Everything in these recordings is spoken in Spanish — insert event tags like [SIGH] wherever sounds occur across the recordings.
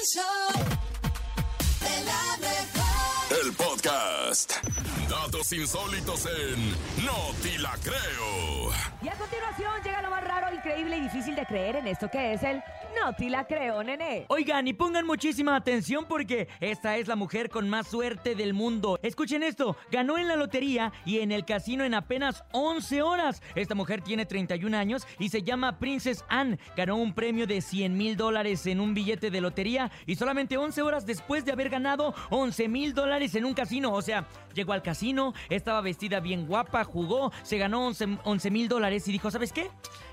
El show de la mejor. El podcast. Datos insólitos en No Te La Creo. Y a continuación llega lo más raro, increíble y difícil de creer en esto que es el No te la creo, nene. Oigan, y pongan muchísima atención porque esta es la mujer con más suerte del mundo. Escuchen esto, ganó en la lotería y en el casino en apenas 11 horas. Esta mujer tiene 31 años y se llama Princess Anne. Ganó un premio de 100 mil dólares en un billete de lotería y solamente 11 horas después de haber ganado 11 mil dólares en un casino. O sea, llegó al casino, estaba vestida bien guapa, jugó, se ganó 11 mil dólares y dijo, ¿sabes qué?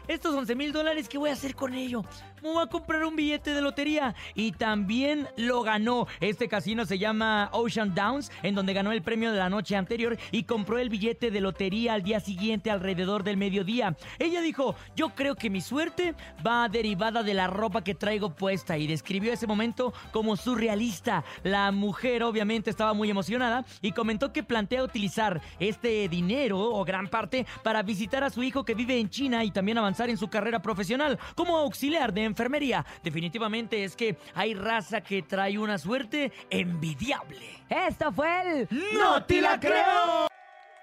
Estos 11 mil dólares, ¿qué voy a hacer con ello? Me voy a comprar un billete de lotería. Y también lo ganó. Este casino se llama Ocean Downs, en donde ganó el premio de la noche anterior y compró el billete de lotería al día siguiente alrededor del mediodía. Ella dijo, yo creo que mi suerte va derivada de la ropa que traigo puesta y describió ese momento como surrealista. La mujer obviamente estaba muy emocionada y comentó que plantea utilizar este dinero o gran parte para visitar a su hijo que vive en China y también avanzar en su carrera profesional como auxiliar de enfermería. Definitivamente es que hay raza que trae una suerte envidiable. Esto fue el ¡No te la creo!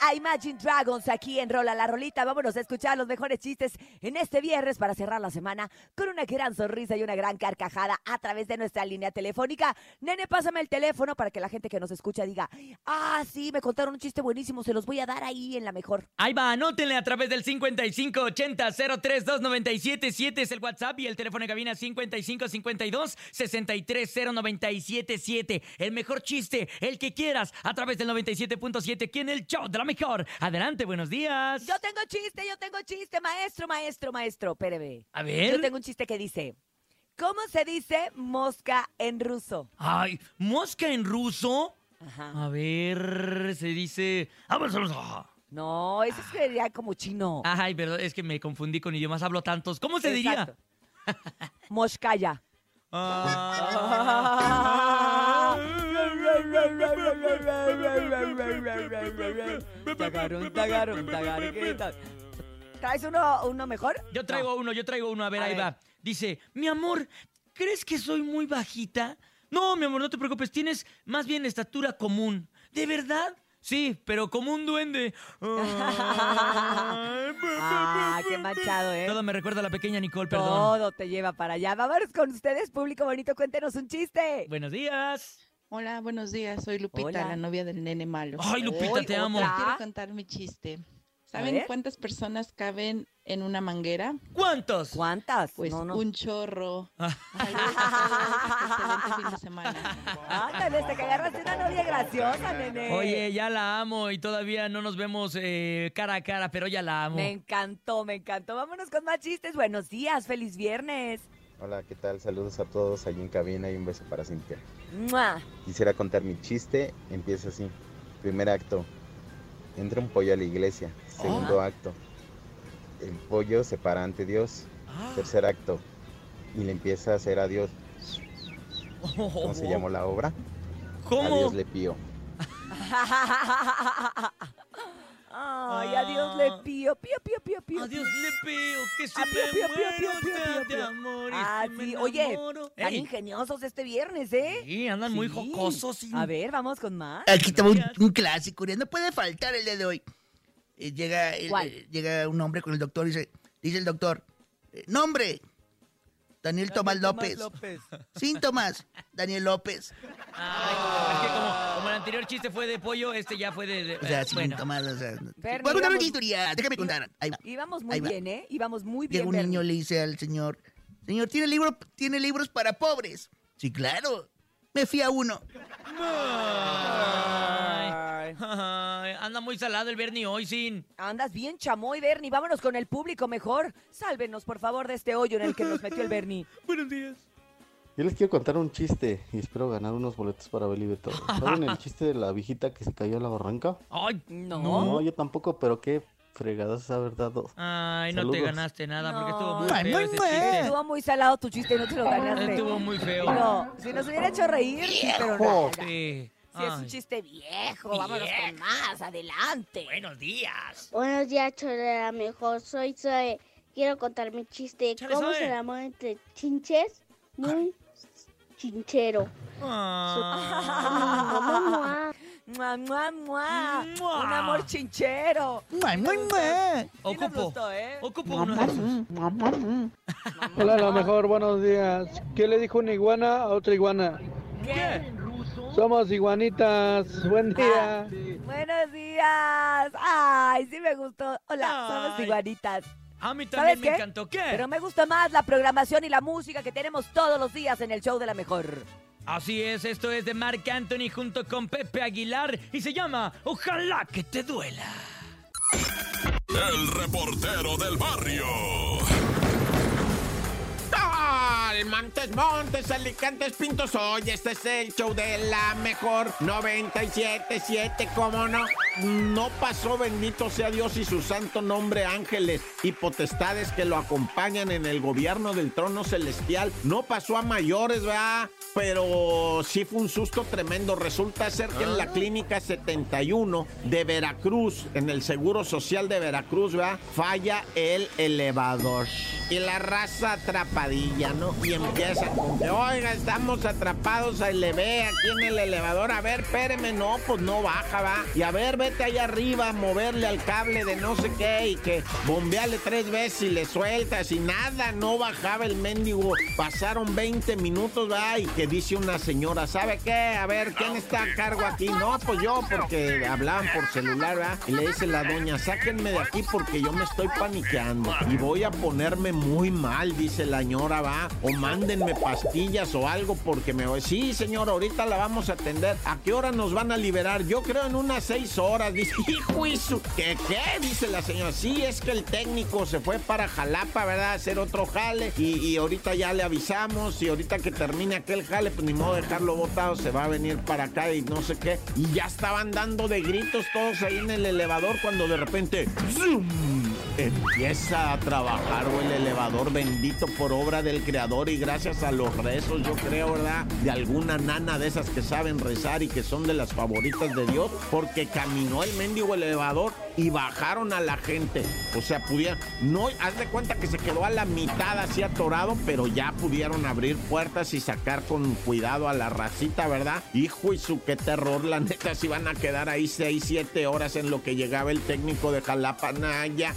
A Imagine Dragons aquí en Rola la Rolita. Vámonos a escuchar los mejores chistes en este viernes para cerrar la semana con una gran sonrisa y una gran carcajada a través de nuestra línea telefónica. Nene, pásame el teléfono para que la gente que nos escucha diga, ah, sí, me contaron un chiste buenísimo, se los voy a dar ahí en la mejor. Ahí va, anótenle a través del 5580-032977 es el WhatsApp y el teléfono de cabina 5552-630977. El mejor chiste, el que quieras, a través del 97.7 aquí en el show de la mejor. Adelante, buenos días. Yo tengo chiste, yo tengo chiste, maestro, maestro, maestro, espéreme. A ver. Yo tengo un chiste que dice, ¿cómo se dice mosca en ruso? Ay, mosca en ruso. Ajá. A ver, se dice. No, eso sería como chino. Ay, perdón, es que me confundí con idiomas, hablo tantos. ¿Cómo se diría? Moscaya. Ah. [LAUGHS] Tagarón, tagarón, tagarón, ¿qué tal? ¿Traes uno, uno mejor? Yo traigo uno, yo traigo uno, a ver, A ahí ver. va. Dice, mi amor, ¿crees que soy muy bajita? No, mi amor, no te preocupes, tienes más bien estatura común. ¿De verdad? Sí, pero como un duende. [LAUGHS] Ah, qué manchado, ¿eh? Todo me recuerda a la pequeña Nicole, perdón. Todo te lleva para allá. Vámonos con ustedes, público bonito, cuéntenos un chiste. Buenos días. Hola, buenos días. Soy Lupita, Hola. la novia del nene malo. Ay, Lupita, Hoy, te amo. otra. Quiero contar mi chiste. ¿Saben cuántas personas caben en una manguera? ¿Cuántos? ¿Cuántas? Pues no, no. un chorro. [LAUGHS] Ah. Excelente fin de semana. Ándale, te que agarraste una novia graciosa, nene. Oye, ya la amo y todavía no nos vemos eh, cara a cara, pero ya la amo. Me encantó, me encantó. Vámonos con más chistes. Buenos días, feliz viernes. Hola, ¿qué tal? Saludos a todos allí en cabina y un beso para Cintia. ¡Mua! Quisiera contar mi chiste, empieza así. Primer acto, entra un pollo a la iglesia. Segundo acto, el pollo se para ante Dios. Ah. Tercer acto, y le empieza a hacer adiós. ¿Cómo se llamó la obra? ¿Cómo? Adiós le pío. [LAUGHS] Ay, adiós le pío, pío, pío, pío, pío. Adiós le pido que se Ah, pío, me pío, pío, pío, pío, pío, de pío. amor y Ah, si me sí. Oye. Tan Ey, ingeniosos este viernes, ¿eh? Sí, andan muy jocosos. y- A ver, vamos con más. Aquí está un, clásico, no puede faltar el día de hoy. Eh, llega, el- ¿Cuál? eh, llega un hombre con el doctor y dice, dice el doctor, eh, nombre, Daniel Tomás López. Síntomas, Daniel López. Ay, es que como, como el anterior chiste fue de pollo, este ya fue de... de- O sea, eh, bueno. síntomas, o sea. Bernie, Voy a contar una historia, déjame contar. Ahí va. Íbamos muy Ahí va. bien, ¿eh? Íbamos muy bien. Llega un Bernie. niño, le dice al señor, señor, ¿tiene, libro, ¿tiene libros para pobres? Sí, claro. Me fui a uno. Ay, ay, anda muy salado el Bernie hoy, sin... Andas bien, chamoy, Bernie. Vámonos con el público mejor. Sálvenos, por favor, de este hoyo en el que nos metió el Bernie. [LAUGHS] Buenos días. Yo les quiero contar un chiste y espero ganar unos boletos para Believe All. ¿Saben el chiste de la viejita que se cayó a la barranca? Ay, No. No, yo tampoco, pero qué fregadas haber dado. ay, no te ganaste nada porque No. estuvo muy Ay, feo muy ese chiste. Estuvo muy salado tu chiste y no te lo ganaste. Estuvo muy feo. No, si nos hubiera hecho reír, sí, pero. Sí. Si es un chiste viejo, vámonos con más, adelante. Buenos días. Buenos días, Chorera Mejor. Soy Zoe. Quiero contar mi chiste. Chale, ¿Cómo Zoe. se el amor entre chinches? Muy chinchero. Ah. [LAUGHS] Mua, mua. Mua. Un amor chinchero. Mua, mua, mua. Ocupo. gustó, ¿eh? Ocupo uno. Hola, lo mejor, buenos días. ¿Qué le dijo una iguana a otra iguana? ¿Qué? Somos iguanitas. Buen día. Buenos días. Ay, sí me gustó. Hola, somos iguanitas. A mí ¿Sabes también me qué? encantó. ¿Qué? Pero me gusta más la programación y la música que tenemos todos los días en el show de la mejor. Así es, esto es de Marc Anthony junto con Pepe Aguilar y se llama Ojalá que te duela. El reportero del barrio. Montes, Montes, Alicantes, Pintos. Hoy este es el show de la mejor 97.7, ¿cómo no? No pasó, bendito sea Dios y su santo nombre, ángeles y potestades que lo acompañan en el gobierno del trono celestial. No pasó a mayores, ¿verdad? Pero sí fue un susto tremendo. Resulta ser que en la clínica 71 de Veracruz, en el Seguro Social de Veracruz, ¿verdad? Falla el elevador. Y la raza atrapadilla, ¿no? Y empieza con que, oiga, estamos atrapados, ahí le ve aquí en el elevador. A ver, espéreme, no, pues no baja, va. Y a ver, vete allá arriba a moverle al cable de no sé qué y que bombeale tres veces y le sueltas y nada, no bajaba el mendigo. Pasaron 20 minutos, va, y que dice una señora, ¿sabe qué? A ver, ¿quién está a cargo aquí? No, pues yo, porque hablaban por celular, ¿verdad? Y le dice la doña, sáquenme de aquí porque yo me estoy paniqueando y voy a ponerme muy mal, dice la señora, va. O mándenme pastillas o algo porque me voy. Sí, señor, ahorita la vamos a atender. ¿A qué hora nos van a liberar? Yo creo en unas seis horas. Dice, hijo, eso. ¿Qué, qué? Dice la señora. Sí, es que el técnico se fue para Jalapa, ¿verdad? A hacer otro jale. Y, y ahorita ya le avisamos. Y ahorita que termine aquel jale, pues ni modo de dejarlo botado. Se va a venir para acá y no sé qué. Y ya estaban dando de gritos todos ahí en el elevador cuando de repente. ¡zum! Empieza a trabajar o el elevador bendito por obra del creador y gracias a los rezos, yo creo, ¿verdad? De alguna nana de esas que saben rezar y que son de las favoritas de Dios, porque caminó el mendigo elevador y bajaron a la gente. O sea, pudieron, no, haz de cuenta que se quedó a la mitad así atorado, pero ya pudieron abrir puertas y sacar con cuidado a la racita, ¿verdad? Hijo y su qué terror, la neta, si van a quedar ahí 6, 7 horas en lo que llegaba el técnico de Jalapa, Naya.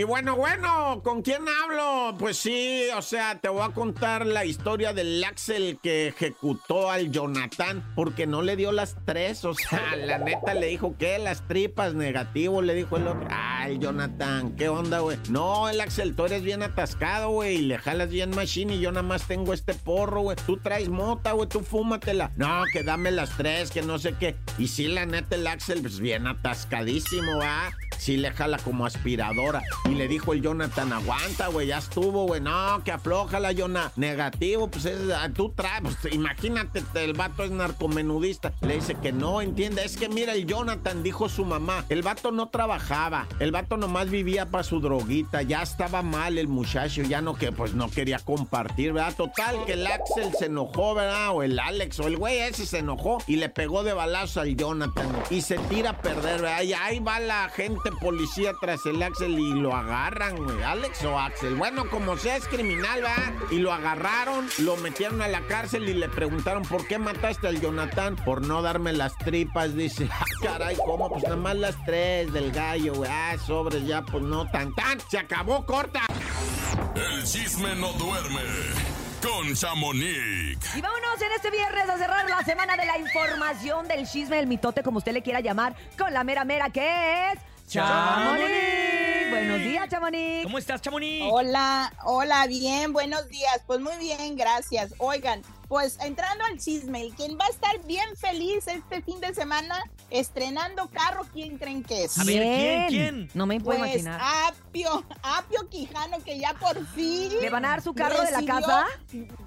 Y bueno, bueno, ¿con quién hablo? Pues sí, o sea, te voy a contar la historia del Axel que ejecutó al Jonathan porque no le dio las tres. O sea, [LAUGHS] la neta le dijo que las tripas negativo, le dijo el otro. Ay, Jonathan, ¿qué onda, güey? No, el Axel, tú eres bien atascado, güey, y le jalas bien machine y yo nada más tengo este porro, güey. Tú traes mota, güey, tú fúmatela. No, que dame las tres, que no sé qué. Y sí, la neta, el Axel, pues bien atascadísimo, ¿va? Sí le jala como aspiradora. Y le dijo el Jonathan, aguanta, güey, ya estuvo, güey. No, que aflójala, Jonah. Negativo, pues es, ah, tú traes, pues, imagínate, el vato es narcomenudista. Le dice que no, entiende. Es que mira, el Jonathan dijo su mamá, el vato no trabajaba. El vato nomás vivía para su droguita. Ya estaba mal el muchacho, ya no que, pues no quería compartir, ¿verdad? Total, que el Axel se enojó, ¿verdad? O el Alex, o el güey ese se enojó y le pegó de balazo al Jonathan. Y se tira a perder, ¿verdad? Y ahí va la gente policía tras el Axel y lo agarran, güey. Alex o Axel. Bueno, como sea, es criminal, ¿verdad? Y lo agarraron, lo metieron a la cárcel y le preguntaron, ¿por qué mataste al Jonathan? Por no darme las tripas, dice. [LAUGHS] Ah, caray, ¿cómo? Pues nada más las tres del gallo, güey. Ah, sobres ya, pues no tan tan. Se acabó, corta. El chisme no duerme con Chamonix. Y vámonos en este viernes a cerrar la semana de la información del chisme del mitote, como usted le quiera llamar, con la mera mera que es... ¡Chamonix! Buenos días, Chamonix. ¿Cómo estás, Chamonix? Hola, hola, bien, buenos días. Pues muy bien, gracias. Oigan, pues entrando al chisme, el quien va a estar bien feliz este fin de semana estrenando carro, ¿quién creen que es? A ver, ¿quién, quién? No me puedo Pues imaginar. Apio, Apio Quijano, que ya por fin. ¿Le van a dar su carro de la casa?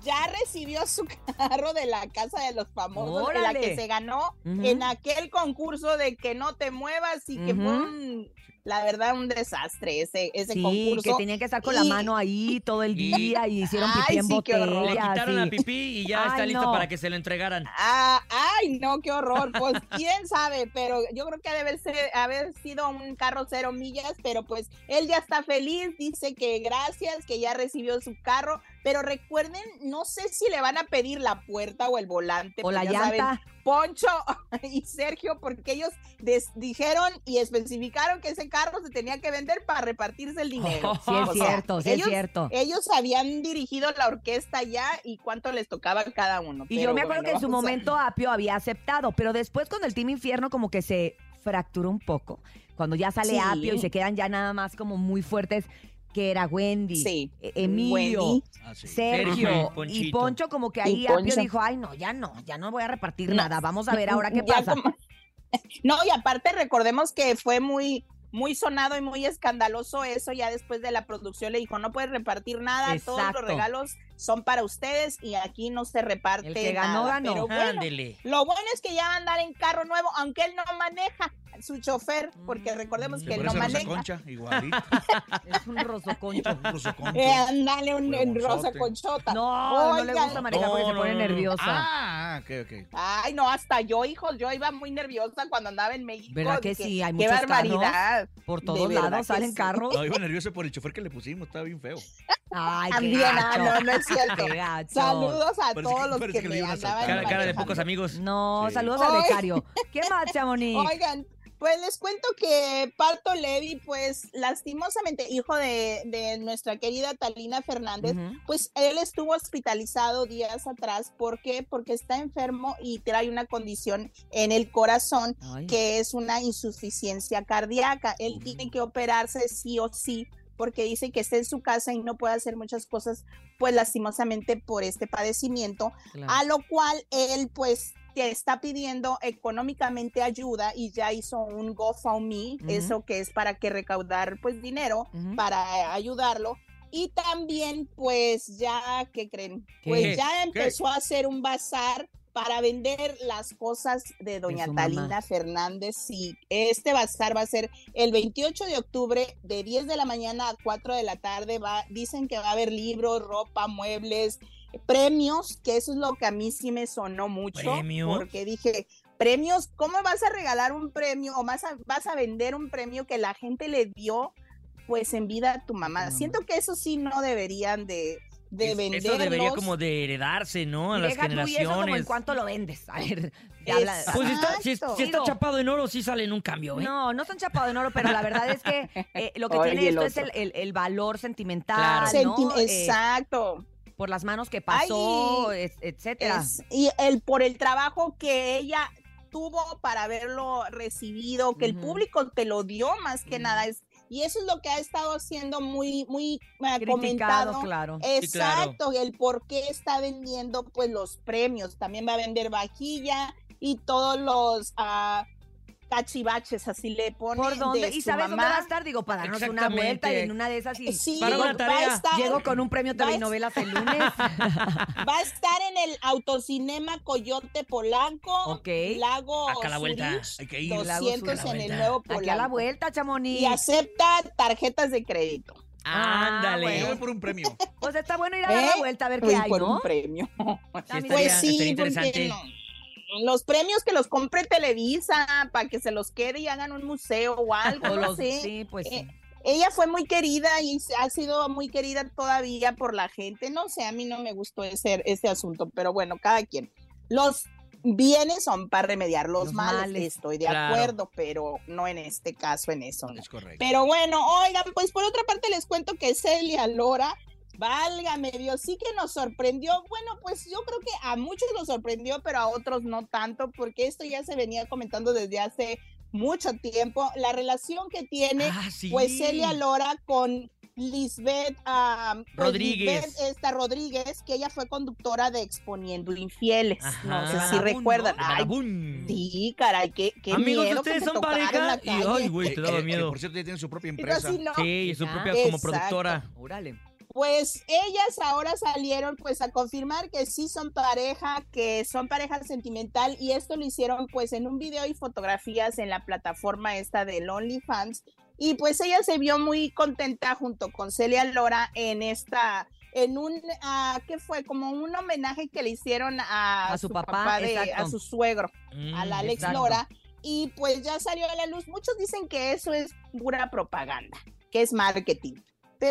Ya recibió su [LAUGHS] carro de la casa de los famosos, de la que se ganó en aquel concurso de que no te muevas y que fue un, la verdad, un desastre ese, ese Sí, concurso. que tenían que estar con la mano ahí todo el Y- día y hicieron Ay, pipí en sí, qué horror. Le botella. quitaron la sí. pipí y ya está listo no. para que se lo entregaran. Ah, ay, no, qué horror. Pues [LAUGHS] quién sabe, pero yo creo que debe ser, haber sido un carro cero millas, pero pues él ya está feliz, dice que gracias, que ya recibió su carro, pero recuerden, no sé si le van a pedir la puerta o el volante. O la pues saben, llanta. Poncho [LAUGHS] y Sergio, porque ellos dijeron y especificaron que ese carro se tenía que vender para repartirse el dinero. [LAUGHS] Sí, es O sea, cierto, sí es cierto. Ellos habían dirigido la orquesta ya y cuánto les tocaba a cada uno. Y pero yo me acuerdo bueno, que en su a- momento Apio había aceptado, pero después con el Team Infierno como que se fracturó un poco. Cuando ya sale Sí. Apio y se quedan ya nada más como muy fuertes, que era Wendy, Sí. E- Emilio, Wendy. Ah, sí. Sergio y. Poncho como que ahí Apio dijo, ay no, ya no, ya no voy a repartir No. nada, vamos a ver ahora [LAUGHS] qué pasa. como- [LAUGHS] No, y aparte recordemos que fue muy muy sonado y muy escandaloso eso, ya después de la producción le dijo, no puedes repartir nada, todos los regalos son para ustedes y aquí no se reparte El que ganó, nada. ganó. Pero bueno, lo bueno es que ya va a andar en carro nuevo, aunque él no maneja, su chofer, porque recordemos Se que él no maneja. Concha, igualito. [LAUGHS] Es un rosoconcho. Un Rosa Concha. Eh, andale un, en rosa Huevonzote. conchota. No, no le gusta manejar porque No, se pone no, no, no. nerviosa. Ah, ok, ok. Ay, no, hasta yo, hijos, yo iba muy nerviosa cuando andaba en México. ¿Verdad que sí? Hay Qué muchos barbaridad. Por todos lados salen sí. carros. No, iba nervioso por el chofer que le pusimos, estaba bien feo. Ay, qué También, ah, gacho. no, no es cierto. Qué. Saludos a Parece todos que- los que, que le me andaban. Cara, cara de pocos amigos. No, Sí. saludos al Ay. becario. ¿Qué más, Chamonix? Oigan, pues les cuento que Parto Levi, pues lastimosamente hijo de, de nuestra querida Talina Fernández, pues él estuvo hospitalizado días atrás. ¿Por qué? Porque está enfermo y trae una condición en el corazón Ay. que es una insuficiencia cardíaca. Él tiene que operarse sí o sí porque dice que está en su casa y no puede hacer muchas cosas, pues lastimosamente por este padecimiento, Claro. a lo cual él pues te está pidiendo económicamente ayuda y ya hizo un GoFundMe, Ujú. eso que es para que recaudar pues dinero para ayudarlo. Y también, pues ya, ¿qué creen? ¿Qué? Pues ya ¿Qué? empezó a hacer un bazar para vender las cosas de doña Talina mamá. Fernández. Y este bazar va a ser el 28 de octubre de 10 de la mañana a 4 de la tarde. Va, dicen que va a haber libros, ropa, muebles, premios, que eso es lo que a mí sí me sonó mucho. ¿Premios? Porque dije, premios, ¿cómo vas a regalar un premio o vas a, vas a vender un premio que la gente le dio pues en vida a tu mamá? Siento que eso sí no deberían de, de venderlos. Eso debería como de heredarse, ¿no? A las Deja y eso como en generaciones. cuánto lo vendes. A ver, ya habla- Pues si está, si, si está chapado en oro, sí sale en un cambio, ¿eh? No, no son chapados en oro, pero la verdad es que eh, lo que [LAUGHS] Oye, tiene el esto es el, el- el valor sentimental, Claro. ¿no? Eh, Exacto. Por las manos que pasó, Ay, etcétera. Es- y el por el trabajo que ella tuvo para haberlo recibido, que el público te lo dio más que Ujú. nada. Es, y eso es lo que ha estado haciendo muy, muy Criticado, comentado. claro. Sí, claro. Exacto, el por qué está vendiendo pues los premios. También va a vender vajilla y todos los ah, cachivaches, así le pone. ¿Por dónde? de ¿Y sabes dónde va a estar? Digo, para darnos una vuelta y en una de esas y Sí, Para una va a tarea. estar- llego con un premio TV y va a- novelas el lunes. Va a estar en el autocinema Coyote Polanco, Ok. Lago Acá a la vuelta. Zurich, Hay que ir. Lago 200 Zurich. en el nuevo Aquí a la Polanco. vuelta, Chamonix. Y acepta tarjetas de crédito. Ah, Ándale. bueno. Yo voy por un premio. Pues está bueno ir a dar la ¿Eh? vuelta a ver qué hay, por ¿no? un premio. Sí, Ah. Pues sí, estaría porque interesante. no. Los premios que los compre Televisa para que se los quede y hagan un museo o algo, O no los- sé. sí, pues sí. Eh, ella fue muy querida y ha sido muy querida todavía por la gente. No sé, a mí no me gustó ese, ese asunto, pero bueno, cada quien. Los bienes son para remediar los, Los males, males. estoy de Claro. acuerdo, pero no en este caso, en eso. no. Es correcto. Pero bueno, oigan, pues por otra parte les cuento que Celia Lora, válgame Dios, sí que nos sorprendió. Bueno, pues yo creo que a muchos nos sorprendió, pero a otros no tanto, porque esto ya se venía comentando desde hace mucho tiempo. La relación que tiene, Ah, sí. pues Celia Lora con Lisbeth ah, pues, Rodríguez. Lisbeth, esta Rodríguez, que ella fue conductora de Exponiendo Infieles. no sé si recuerdan. ¿no? Ay, Badabun. sí, caray, qué, qué Amigos, miedo ustedes son pareja y ay, güey, te daba Eh, eh, miedo. por cierto, ya tiene su propia empresa. así, no. Sí, su Ah, propia como exacto. productora. Órale. Pues ellas ahora salieron pues a confirmar que sí son pareja, que son pareja sentimental y esto lo hicieron pues en un video y fotografías en la plataforma esta de OnlyFans y pues ella se vio muy contenta junto con Celia Lora en esta en un ah, ¿qué fue? como un homenaje que le hicieron a, A su papá, de- a su suegro, Mm, a la Alex exacto. Lora y pues ya salió a la luz. Muchos dicen que eso es pura propaganda, que es marketing.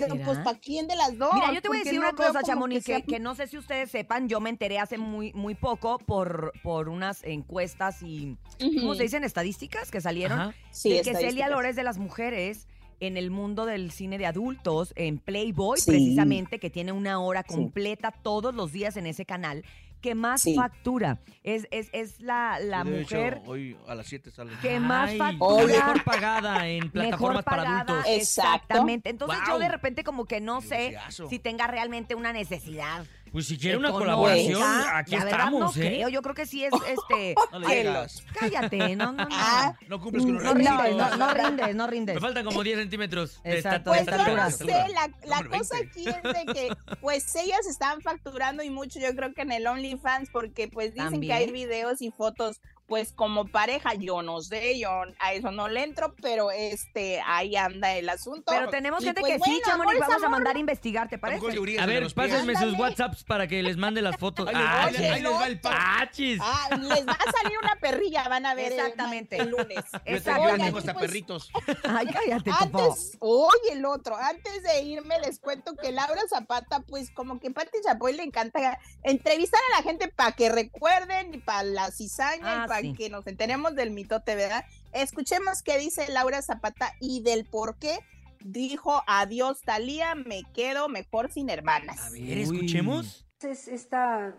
Pero ¿Será? pues ¿para quién de las dos? Mira, yo te voy a decir no una cosa, como Chamonix, que, sea- que no sé si ustedes sepan, yo me enteré hace muy, muy poco por, por unas encuestas y, ¿cómo se dicen? Estadísticas que salieron. Ajá. Sí, de que Celia estadísticas. Lora es de las mujeres en el mundo del cine de adultos, en Playboy, Sí. precisamente, que tiene una hora Sí. completa todos los días en ese canal, que más Sí. factura. Es, es, es la, la De hecho, mujer hoy a las 7 sale. que más Ay, factura. Mejor pagada en Mejor plataformas para pagada, adultos. Exacto. Exactamente. Entonces yo Wow. de repente como que no sé si tenga realmente una necesidad. Pues si quiere una colaboración, aquí la verdad estamos, no ¿eh? creo. Yo creo que sí es [LAUGHS] este. No digas. cállate, no, no, no. [LAUGHS] Ah, No cumples con los no rindes, no, no rindes, no rindes. Me faltan como 10 centímetros de Exacto. Pues esta- yo de no estatura. sé, la, la Hombre, cosa 20. aquí es de que pues ellas están facturando y mucho yo creo que en el OnlyFans porque pues dicen que hay videos y fotos pues como pareja, yo no sé, yo a eso no le entro, pero este ahí anda el asunto. Pero tenemos Y, gente pues, que sí, bueno, amor es vamos a mandar a investigar, ¿te parece? A ver, pásenme sus. WhatsApps para que les mande las fotos. Ahí les- Ah, ahí les- ahí les va el pack. ¡Achis! Ah, les va a salir una perrilla, van a ver Exactamente. el, lunes. Hasta pues, perritos. [LAUGHS] Ay, cállate. Antes, oye, el otro, antes de irme les cuento que Laura Zapata, pues como que Pati Chapoy le encanta entrevistar a la gente para que recuerden y para la cizaña Ah, y para sí. que nos enteremos del mitote, ¿verdad? Escuchemos qué dice Laura Zapata y del por qué dijo adiós Talía, me quedo mejor sin hermanas. A ver, escuchemos. Es esta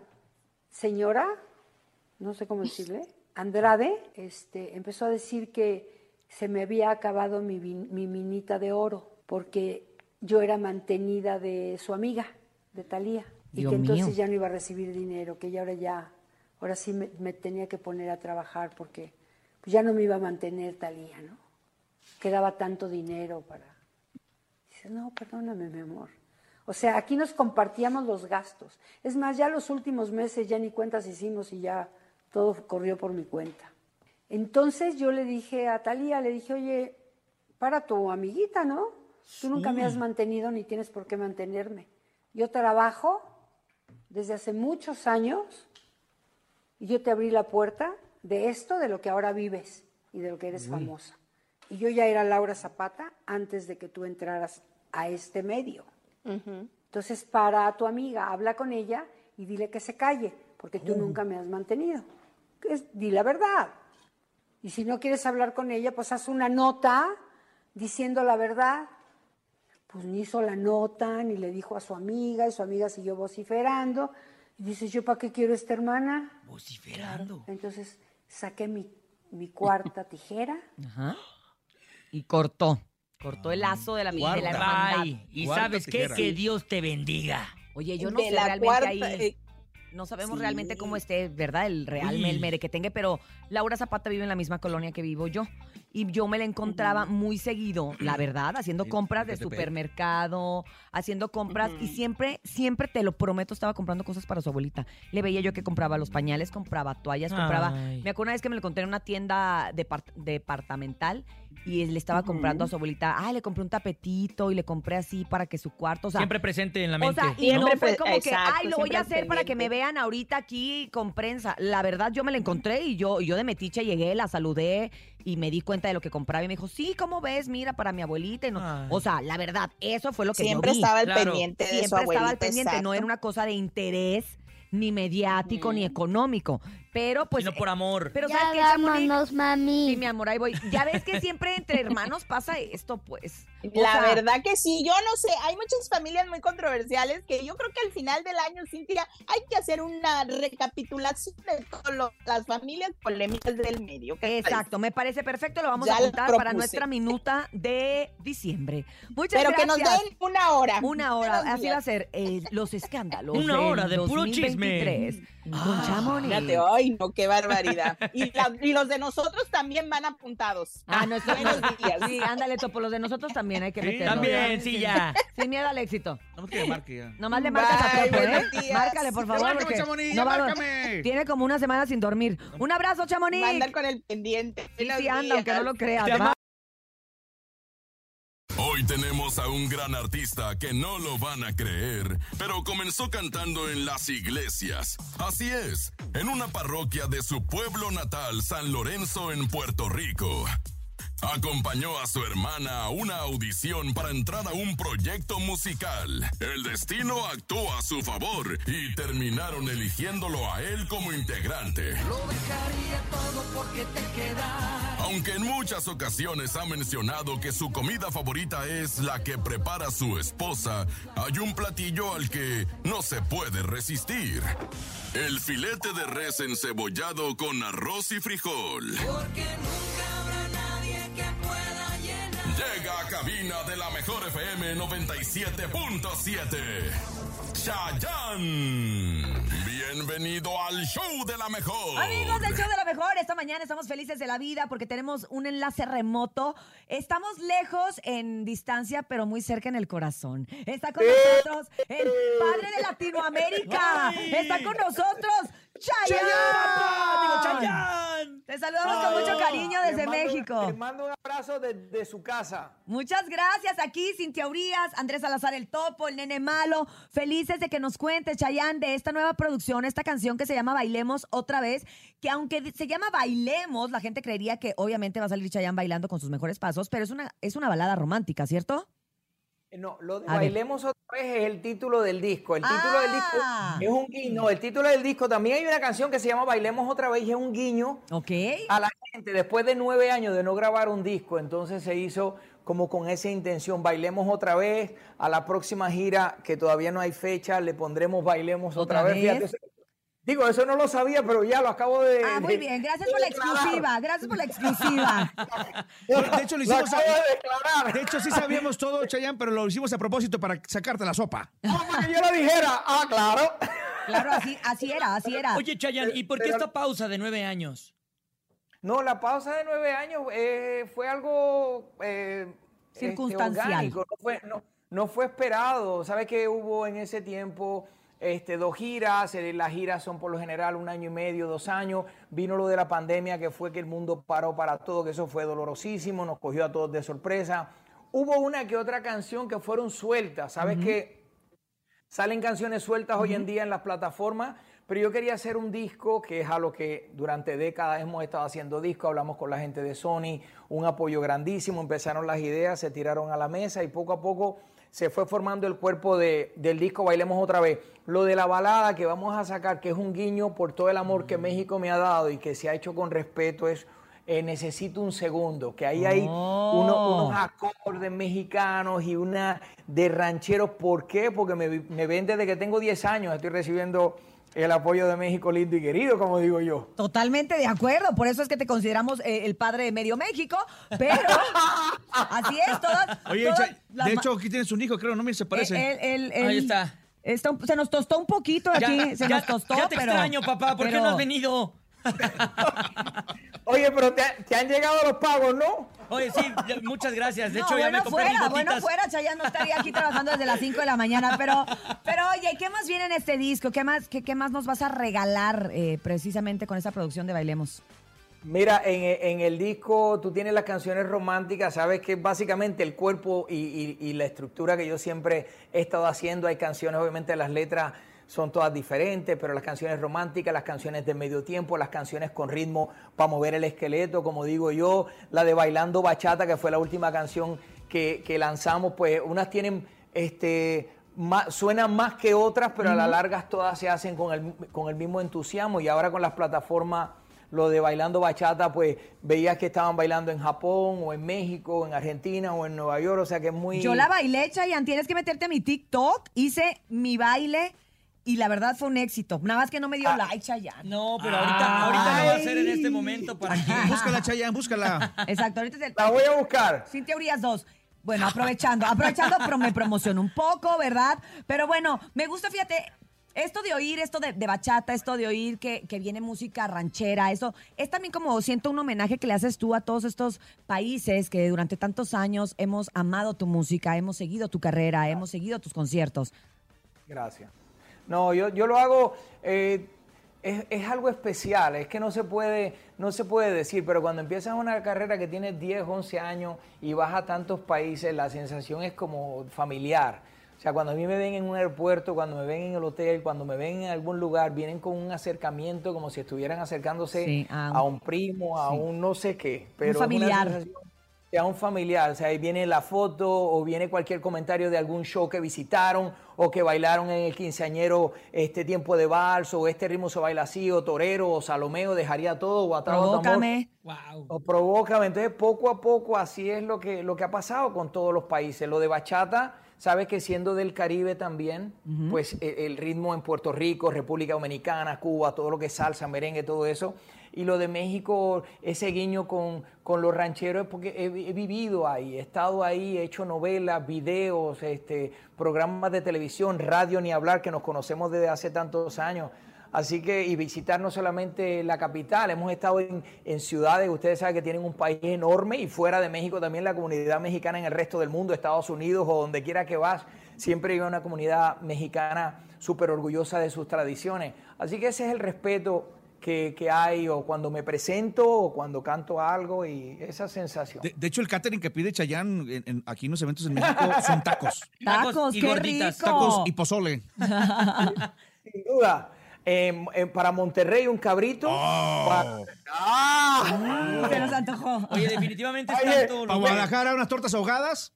señora, no sé cómo decirle, Andrade, este, empezó a decir que se me había acabado mi, mi minita de oro porque yo era mantenida de su amiga, de Talía, y Dios que entonces mío. ya no iba a recibir dinero, que ya ahora ya, ahora sí me, me tenía que poner a trabajar porque pues ya no me iba a mantener Talía, ¿no? Quedaba tanto dinero para... Dice, no, perdóname, mi amor. O sea, aquí nos compartíamos los gastos. Es más, ya los últimos meses ya ni cuentas hicimos y ya todo corrió por mi cuenta. Entonces yo le dije a Talía, le dije, oye, para tu amiguita, ¿no? Tú nunca me has mantenido ni tienes por qué mantenerme. Yo trabajo desde hace muchos años y yo te abrí la puerta de esto, de lo que ahora vives y de lo que eres famosa. Y yo ya era Laura Zapata antes de que tú entraras a este medio. Entonces, para tu amiga, habla con ella y dile que se calle, porque tú nunca me has mantenido. Es, di la verdad. Y si no quieres hablar con ella, pues haz una nota diciendo la verdad. Pues ni hizo la nota, ni le dijo a su amiga, y su amiga siguió vociferando. Y dice, ¿yo para qué quiero esta hermana? Vociferando. Entonces saqué mi, mi cuarta [LAUGHS] tijera. Ajá. Y cortó. Cortó el lazo de la, de la Cuarta. hermandad. Ay, y Cuarta sabes qué, tijera. que Dios te bendiga. Oye, yo no de sé la realmente cuarta, ahí. eh, No sabemos sí. realmente cómo esté, ¿verdad? El real el mere que tenga, pero Laura Zapata vive en la misma colonia que vivo yo. Y yo me la encontraba muy seguido, la verdad, haciendo compras de supermercado, haciendo compras. Y siempre, siempre, te lo prometo, estaba comprando cosas para su abuelita. Le veía yo que compraba los pañales, compraba toallas, compraba. Ay. Me acuerdo una vez que me lo encontré en una tienda depart- departamental y le estaba comprando a su abuelita. Ay, le compré un tapetito y le compré así para que su cuarto. O sea, Siempre presente en la o mente. sea, y Siempre no fue como que, exacto, ay, lo voy a hacer para que me vean ahorita aquí con prensa. La verdad, yo me la encontré y yo, y yo de metiche llegué, la saludé y me di cuenta de lo que compraba y me dijo, sí, ¿cómo ves? Mira, para mi abuelita. Y no-. O sea, la verdad, eso fue lo que Siempre yo vi. estaba al Claro. pendiente de su Siempre abuelita. estaba al pendiente, no era una cosa de interés ni mediático ni económico. Pero pues... Sino por amor. Pero Ya ¿sabes qué, vámonos, mami. Sí, mi amor, ahí voy. Ya ves que siempre entre hermanos pasa esto, pues. O La sea, verdad que sí, yo no sé, hay muchas familias muy controversiales que yo creo que al final del año, Cintia, hay que hacer una recapitulación de todas las familias polémicas del medio. ¿qué parece? Exacto, me parece perfecto, lo vamos Ya a apuntar para nuestra minuta de diciembre. Muchas Pero que gracias. nos den una hora. Una hora, así va a ser eh, los escándalos. Una del hora de puro 2023 Con Ah, Chamonix. Fíjate, ay, no, qué barbaridad. Y, la- y los de nosotros también van apuntados. Ah, no, días. Sí, ándale, Topo, los de nosotros también hay que Sí, meterlos. También, sí, ya. Sin miedo al éxito. No me quiere marque ya. Nomás le marcas a Topo, ¿eh? días. Márcale, por favor. Márcame, porque Chamonix, no márcame. Tiene como una semana sin dormir. Un abrazo, Chamonix. Va a andar con el pendiente. Sí, anda, aunque no lo creas. Hoy tenemos a un gran artista que no lo van a creer, pero comenzó cantando en las iglesias. Así es, en una parroquia de su pueblo natal, San Lorenzo, en Puerto Rico. Acompañó a su hermana a una audición para entrar a un proyecto musical. El destino actuó a su favor y terminaron eligiéndolo a él como integrante. Lo dejaría todo porque te quedas. Aunque en muchas ocasiones ha mencionado que su comida favorita es la que prepara su esposa, hay un platillo al que no se puede resistir. El filete de res encebollado con arroz y frijol. Porque nunca cabina de la mejor FM 97.7. Chayanne. Bienvenido al show de la mejor. Amigos del show de la mejor, esta mañana estamos felices de la vida porque tenemos un enlace remoto. Estamos lejos en distancia, pero muy cerca en el corazón. Está con nosotros el padre de Latinoamérica. Está con nosotros Chayanne. Digo, Chayanne. Te saludamos con mucho cariño desde México. Le mando un abrazo desde su casa. Muchas gracias. Aquí Cintia Urias, Andrés Salazar el Topo, el Nene Malo. Felices de que nos cuentes, Chayanne, de esta nueva producción, esta canción que se llama Bailemos otra vez. Que aunque se llama Bailemos, la gente creería que obviamente va a salir Chayanne bailando con sus mejores pasos, pero es una, es una balada romántica, ¿cierto? Eh, No, lo de A ver. Bailemos otra vez es el título del disco. El título del disco Ah. es un guiño. El título del disco también hay una canción que se llama Bailemos otra vez y es un guiño a la gente. Después de nueve años de no grabar un disco, entonces se hizo como con esa intención. Bailemos otra vez. A la próxima gira, que todavía no hay fecha, le pondremos Bailemos otra, ¿Otra vez. Digo, eso no lo sabía, pero ya lo acabo de. Ah, muy bien. Gracias por la declarar. exclusiva. Gracias por la exclusiva. [LAUGHS] De hecho, lo Lo hicimos acabo de a... De hecho, sí sabíamos todo, Chayanne, pero lo hicimos a propósito para sacarte la sopa. que yo lo dijera. Ah, claro. Claro, así, así era, así era. Oye, Chayanne, ¿y por qué Pero- esta pausa de nueve años? No, la pausa de nueve años eh, fue algo eh, este, Circunstancial. orgánico, no fue, no, no fue esperado. ¿Sabes que hubo en ese tiempo este, dos giras? eh, las giras son por lo general un año y medio, dos años. Vino lo de la pandemia que fue que el mundo paró para todo, que eso fue dolorosísimo, nos cogió a todos de sorpresa. Hubo una que otra canción que fueron sueltas. ¿Sabes que Salen canciones sueltas hoy en día en las plataformas, pero yo quería hacer un disco que es a lo que durante décadas hemos estado haciendo disco, hablamos con la gente de Sony, un apoyo grandísimo, empezaron las ideas, se tiraron a la mesa y poco a poco se fue formando el cuerpo de- del disco Bailemos otra vez. Lo de la balada que vamos a sacar, que es un guiño por todo el amor que México me ha dado y que se ha hecho con respeto, es eh, Necesito un segundo, que ahí hay uno- unos acordes mexicanos y una de rancheros. ¿Por qué? Porque me, me ven desde que tengo 10 años, estoy recibiendo el apoyo de México lindo y querido, como digo yo. Totalmente de acuerdo, por eso es que te consideramos eh, el padre de medio México, pero [LAUGHS] así es, todas. Oye, todas Cha- las de hecho, aquí tienes un hijo, creo, no me se parece. Eh, el- el- el- Ahí está. está un- se nos tostó un poquito Ya- aquí, se ya- nos tostó, ya te pero... extraño, papá, ¿por qué no has venido? [LAUGHS] Oye, pero te, te han llegado los pagos, ¿no? Oye, sí, ya- muchas gracias. De no, hecho, ya bueno me compré fuera, mis bueno fuera, Chayanne no estaría aquí trabajando desde las 5 de la mañana, pero, pero oye, ¿qué más viene en este disco? ¿Qué más, qué, qué más nos vas a regalar eh, precisamente con esta producción de Bailemos? Mira, en, en el disco tú tienes las canciones románticas, sabes que básicamente el cuerpo y, y- y la estructura que yo siempre he estado haciendo, hay canciones, obviamente las letras son todas diferentes, pero las canciones románticas, las canciones de medio tiempo, las canciones con ritmo para mover el esqueleto, como digo yo, la de Bailando Bachata, que fue la última canción que, que lanzamos, pues unas tienen, este, más- suenan más que otras, pero a la larga todas se hacen con el, con el mismo entusiasmo. Y ahora con las plataformas lo de bailando bachata, pues veías que estaban bailando en Japón o en México, en Argentina o en Nueva York, o sea que es muy... Yo la bailé, Chayanne, tienes que meterte a mi TikTok, hice mi baile y la verdad fue un éxito. Nada más que no me dio like, Chayanne. No, pero ahorita, ahorita lo va a hacer en este momento para que... Búscala, Chayanne, búscala. Exacto, ahorita es el... La voy a buscar. Cintia Urias 2. Bueno, aprovechando, aprovechando, pero me promociono un poco, ¿verdad? Pero bueno, me gusta, fíjate, esto de oír, esto de, de bachata, esto de oír que, que viene música ranchera, eso es también como siento un homenaje que le haces tú a todos estos países que durante tantos años hemos amado tu música, hemos seguido tu carrera, hemos seguido tus conciertos. Gracias. No, yo, yo lo hago, eh, es, es algo especial, es que no se, puede, no se puede decir, pero cuando empiezas una carrera que tienes 10, 11 años y vas a tantos países, la sensación es como familiar. O sea, cuando a mí me ven en un aeropuerto, cuando me ven en el hotel, cuando me ven en algún lugar, vienen con un acercamiento como si estuvieran acercándose Sí, a un- a un primo, a sí. un no sé qué. Pero es una sea un familiar, o sea, ahí viene la foto o viene cualquier comentario de algún show que visitaron o que bailaron en el quinceañero este tiempo de vals o este ritmo se baila así o torero o salomeo, dejaría todo o atrás Provócame. o provócame. Entonces, poco a poco, así es lo que, lo que ha pasado con todos los países. Lo de bachata, sabes que siendo del Caribe también, pues e- el, ritmo en Puerto Rico, República Dominicana, Cuba, todo lo que es salsa, merengue, todo eso. Y lo de México, ese guiño con, con los rancheros, porque he, he vivido ahí, he estado ahí, he hecho novelas, videos, este, programas de televisión, radio, ni hablar, que nos conocemos desde hace tantos años. Así que, y visitar no solamente la capital, hemos estado en, en ciudades, ustedes saben que tienen un país enorme y fuera de México también la comunidad mexicana en el resto del mundo, Estados Unidos o donde quiera que vas, siempre hay una comunidad mexicana súper orgullosa de sus tradiciones. Así que ese es el respeto que, que hay o cuando me presento o cuando canto algo y esa sensación. De, de hecho, el catering que pide en- en- aquí en los eventos en México son tacos. [LAUGHS] Tacos, y qué gorditas. rico. Tacos y pozole. [LAUGHS] Sin duda. Em, em, para Monterrey un cabrito. Para- ¡Ah! Se nos antojó. Oye, definitivamente Oye, están todos Para los Guadalajara, unas tortas ahogadas.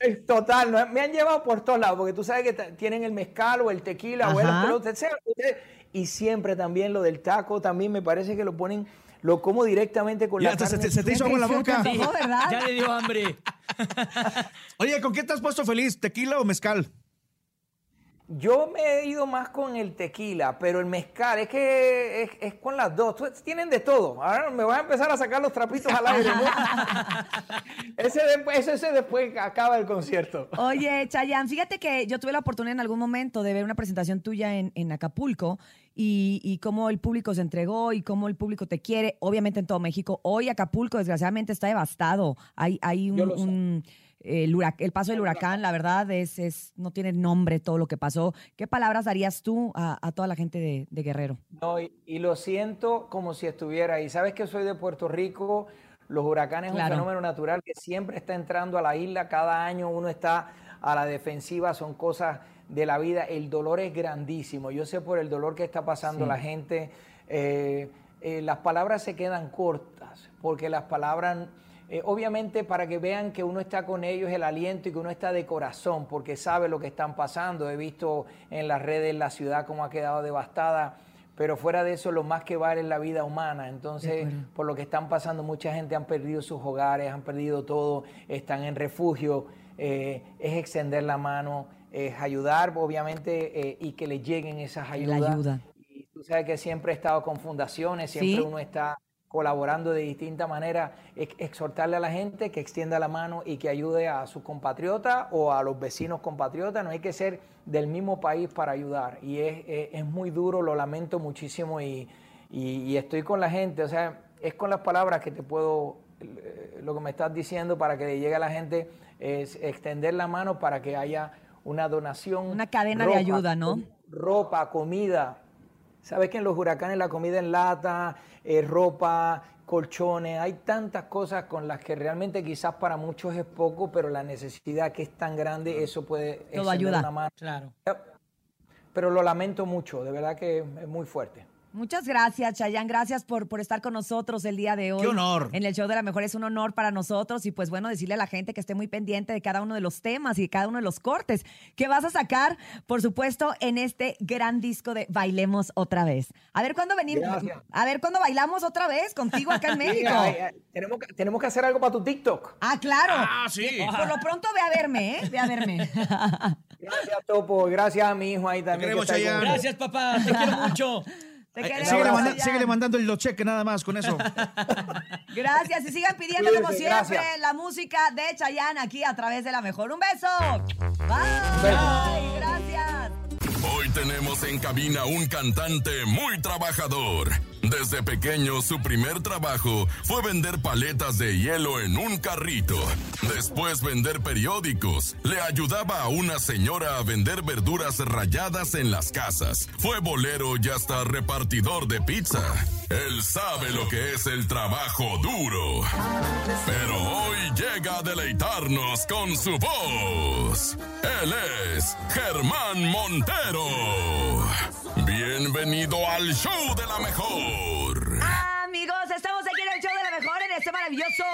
Es Total, me han llevado por todos lados, porque tú sabes que tienen el mezcal o el tequila o el pero usted- y siempre también lo del taco, también me parece que lo ponen, lo como directamente con Ya, la hasta se carne. te- se te hizo agua en la Se boca. Ya le dio hambre. [LAUGHS] Oye, ¿con qué te has puesto feliz? ¿Tequila o mezcal? Yo me he ido más con el tequila, pero el mezcal es que es, es con las dos. Tú- Tienen de todo. Ahora me voy a empezar a sacar los trapitos al aire. ¿no? [LAUGHS] ese, después, ese, ese después acaba el concierto. Oye, Chayanne, fíjate que yo tuve la oportunidad en algún momento de ver una presentación tuya en, en Acapulco y, y cómo el público se entregó y cómo el público te quiere, obviamente en todo México. Hoy Acapulco, desgraciadamente, está devastado. Hay, hay un, el, paso del huracán, la verdad, es, es no tiene nombre todo lo que pasó. ¿Qué palabras darías tú a, a toda la gente de, de Guerrero? No, y, y lo siento como si estuviera ahí. Sabes que soy de Puerto Rico, los huracanes es Claro. un fenómeno natural que siempre está entrando a la isla, cada año uno está a la defensiva, son cosas de la vida, el dolor es grandísimo, yo sé por el dolor que está pasando Sí. la gente, eh, eh, las palabras se quedan cortas, porque las palabras... eh, obviamente para que vean que uno está con ellos el aliento y que uno está de corazón porque sabe lo que están pasando. He visto en las redes la ciudad cómo ha quedado devastada, pero fuera de eso lo más que vale es la vida humana. Entonces, por lo que están pasando, mucha gente han perdido sus hogares, han perdido todo, están en refugio. Eh, es extender la mano, es ayudar, obviamente, eh, y que le lleguen esas La ayudas. ayuda. Y tú sabes que siempre he estado con fundaciones, siempre Sí. uno está colaborando de distinta manera, ex- exhortarle a la gente que extienda la mano y que ayude a sus compatriotas o a los vecinos compatriotas. No hay que ser del mismo país para ayudar. Y es, es- es muy duro, lo lamento muchísimo y, y- y estoy con la gente. O sea, es con las palabras que te puedo, eh, lo que me estás diciendo para que le llegue a la gente, es extender la mano para que haya una donación. Una cadena de ayuda, ¿no? Ropa, comida, Sabes que en los huracanes la comida en lata, eh, ropa, colchones, hay tantas cosas con las que realmente quizás para muchos es poco, pero la necesidad que es tan grande, eso puede Todo ayuda. una mano. Claro. Pero lo lamento mucho, de verdad que es muy fuerte. Muchas gracias, Chayanne. Gracias por, por estar con nosotros el día de hoy. ¡Qué honor! En el show de la mejor es un honor para nosotros. Y pues bueno, decirle a la gente que esté muy pendiente de cada uno de los temas y de cada uno de los cortes que vas a sacar, por supuesto, en este gran disco de Bailemos otra vez. A ver cuándo venimos. A ver cuándo bailamos otra vez contigo acá en [LAUGHS] México. Ay, ay, tenemos, que, tenemos que hacer algo para tu TikTok. Ah, claro. Ah, sí. Por lo pronto ve a verme, ¿eh? Ve a verme. Gracias, Topo. Gracias a mi hijo ahí también. queremos, que está ahí con- Chayanne. Gracias, papá. Te quiero mucho. [LAUGHS] Te queremos, síguele, manda- síguele mandando el los cheques nada más con eso. [LAUGHS] Gracias y sigan pidiendo como siempre gracias. la música de Chayanne aquí a través de la mejor. Un beso. Bye. Gracias. Tenemos en cabina un cantante muy trabajador. Desde pequeño su primer trabajo fue vender paletas de hielo en un carrito. Después vender periódicos. Le ayudaba a una señora a vender verduras rayadas en las casas. Fue bolero y hasta repartidor de pizza. Él sabe lo que es el trabajo duro. Pero hoy llega a deleitarnos con su voz. Él es Germán Montero. Bienvenido al show de la mejor. Amigos, estamos aquí en el show de la mejor en este maravilloso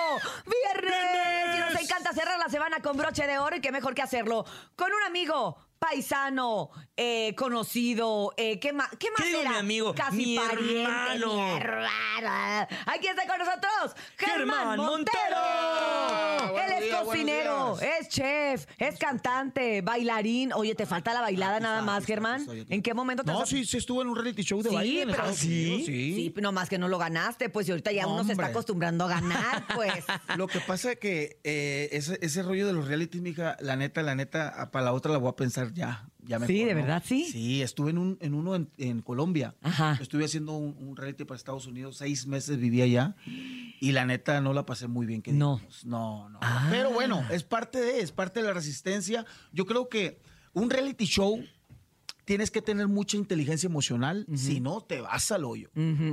viernes. Y nos encanta cerrar la semana con broche de oro y qué mejor que hacerlo con un amigo paisano, eh, conocido, eh, ¿qué más? ¿Qué más ¿Qué digo, era? mi amigo? Casi Mi pariente, hermano. mi hermano. Aquí está con nosotros Germán Germán Montero. Montero. Él es días, cocinero, es chef, es cantante, bailarín. Oye, ¿te falta la bailada nada está, más, Germán? ¿En qué momento te No, sí, sí estuvo en un reality show de Sí, baile. pero- Estados ¿sí? Sí. Sí, no más que no lo ganaste, pues y ahorita ya uno se está acostumbrando a ganar, pues. [LAUGHS] Lo que pasa es que eh, ese, ese rollo de los reality, mija, la neta, la neta, para la otra la voy a pensar ya. ya mejor, Sí, ¿de ¿no? verdad, sí? Sí, estuve en, un, en uno en, en Colombia. Ajá. Estuve haciendo un, un reality para Estados Unidos, seis meses vivía allá y la neta no la pasé muy bien. Que No. digamos. No, no. Ah. Pero bueno, es parte de, es parte de la resistencia. Yo creo que un reality show tienes que tener mucha inteligencia emocional, si no te vas al hoyo.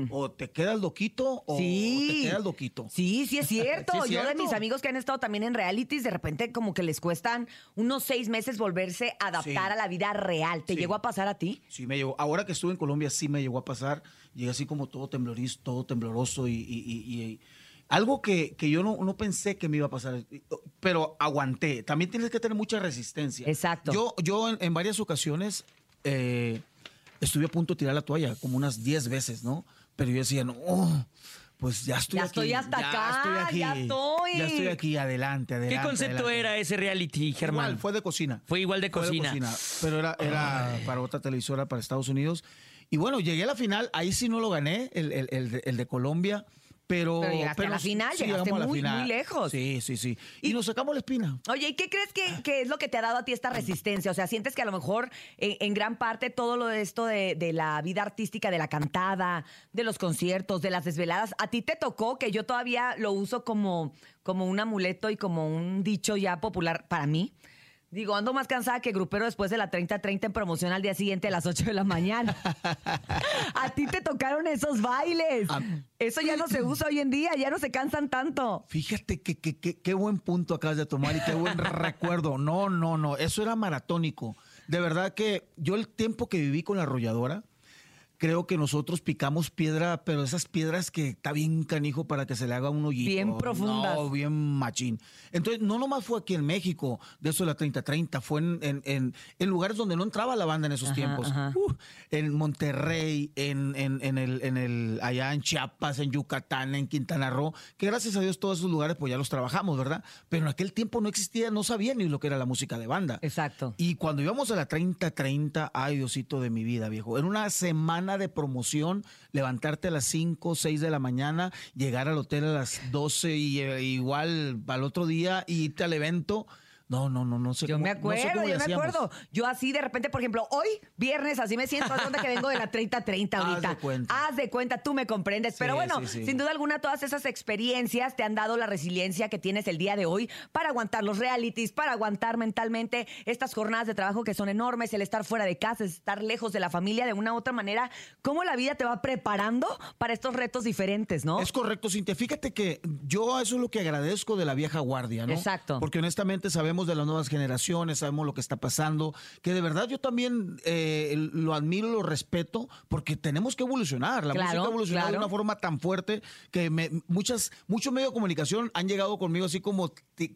O te quedas loquito o Sí. te quedas loquito. Sí, sí es [LAUGHS] cierto. Sí es Yo de cierto. mis amigos que han estado también en realities, de repente como que les cuestan unos seis meses volverse a adaptar Sí. a la vida real. ¿Te llegó a pasar a ti? Sí, me llegó. Ahora que estuve en Colombia, sí me llegó a pasar. Llegué así como todo temblorizo, todo tembloroso y, y- y- y- algo que, que yo no, no pensé que me iba a pasar, pero aguanté. También tienes que tener mucha resistencia. Exacto. Yo, yo en, en varias ocasiones eh, estuve a punto de tirar la toalla, como unas 10 veces, ¿no? Pero yo decía, no, pues ya estoy Ya aquí. estoy hasta acá, ya estoy. Ya estoy aquí, adelante, adelante. ¿Qué concepto adelante. era ese reality, Germán? Igual, fue de cocina. Fue igual de Fue de cocina. pero era, era para otra televisora para Estados Unidos. Y bueno, llegué a la final, ahí sí no lo gané, el, el- el de- el de Colombia. Pero, Pero llegaste a la final, llegaste muy, final. muy lejos. Sí, sí, sí. Y, nos sacamos la espina. Oye, ¿y qué crees que, que es lo que te ha dado a ti esta resistencia? O sea, sientes que a lo mejor en, en gran parte todo lo de esto de, de la vida artística, de la cantada, de los conciertos, de las desveladas, a ti te tocó que yo todavía lo uso como, como un amuleto y como un dicho ya popular para mí. Digo, ando más cansada que grupero después de la 30-30 en promoción al día siguiente a las 8 de la mañana. [LAUGHS] a ti te tocaron esos bailes. Eso ya no se usa hoy en día, ya no se cansan tanto. Fíjate que, que- que- qué buen punto acabas de tomar y qué buen [LAUGHS] recuerdo. No, no, no. Eso era maratónico. De verdad que yo el tiempo que viví con la arrolladora, creo que nosotros picamos piedra, pero esas piedras que está bien canijo para que se le haga un hoyito. Bien profundas. No, bien machín. Entonces, no nomás fue aquí en México, de eso de la 30-30, fue en, en- en- en lugares donde no entraba la banda en esos Ajá, tiempos. ajá. Uh, en Monterrey, en, en- en el, en el, allá en Chiapas, en Yucatán, en Quintana Roo, que gracias a Dios todos esos lugares pues ya los trabajamos, ¿verdad? Pero en aquel tiempo no existía, no sabía ni lo que era la música de banda. Exacto. Y cuando íbamos a la 30-30, ay Diosito de mi vida, viejo, era una semana de promoción, levantarte a las 5, 6 de la mañana, llegar al hotel a las 12 y eh, igual al otro día y irte al evento. No, no, no, no sé Yo cómo- me no sé acuerdo, cómo yo me hacíamos. acuerdo. Yo así de repente, por ejemplo, hoy, viernes, así me siento, haz cuenta que vengo de la 30-30 [LAUGHS] Haz ahorita. de cuenta. Haz de cuenta, tú me comprendes. Pero bueno, sí, sí. sin duda alguna, todas esas experiencias te han dado la resiliencia que tienes el día de hoy para aguantar los realities, para aguantar mentalmente estas jornadas de trabajo que son enormes, el estar fuera de casa, estar lejos de la familia de una u otra manera. ¿Cómo la vida te va preparando para estos retos diferentes, no? Es correcto, Cintia. Fíjate que yo eso es lo que agradezco de la vieja guardia, ¿no? Exacto. Porque honestamente sabemos de las nuevas generaciones, sabemos lo que está pasando, que de verdad yo también eh, lo admiro, lo respeto, porque tenemos que evolucionar. La Claro, música ha evolucionado de claro. una forma tan fuerte que me- muchas, muchos medios de comunicación han llegado conmigo así como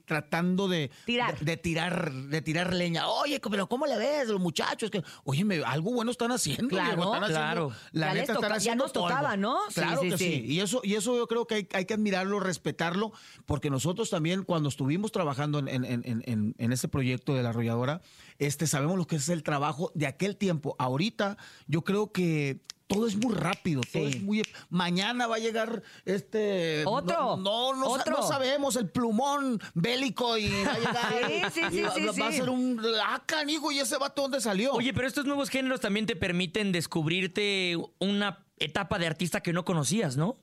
tratando de Tirar. de, de tirar, de tirar leña. Oye, pero ¿cómo le ves los muchachos? Que, oye, me- algo bueno están haciendo. Claro, viejo, están haciendo- claro. La Ya neta toca- ya haciendo nos tocaba. ¿no? Sí, Claro sí, que sí. sí. Y eso, y eso yo creo que hay, hay que admirarlo, respetarlo, porque nosotros también cuando estuvimos trabajando en, en, en, en, en este proyecto de la arrolladora, este, sabemos lo que es el trabajo de aquel tiempo. Ahorita yo creo que todo es muy rápido, todo Sí. es muy... Mañana va a llegar este... Otro, No, no, no, otro. no sabemos, el plumón bélico y va a llegar... [LAUGHS] Sí, sí, y va, sí, va a ser un... Ah, canijo, ¿y ese vato dónde salió? Oye, pero estos nuevos géneros también te permiten descubrirte una etapa de artista que no conocías, ¿no?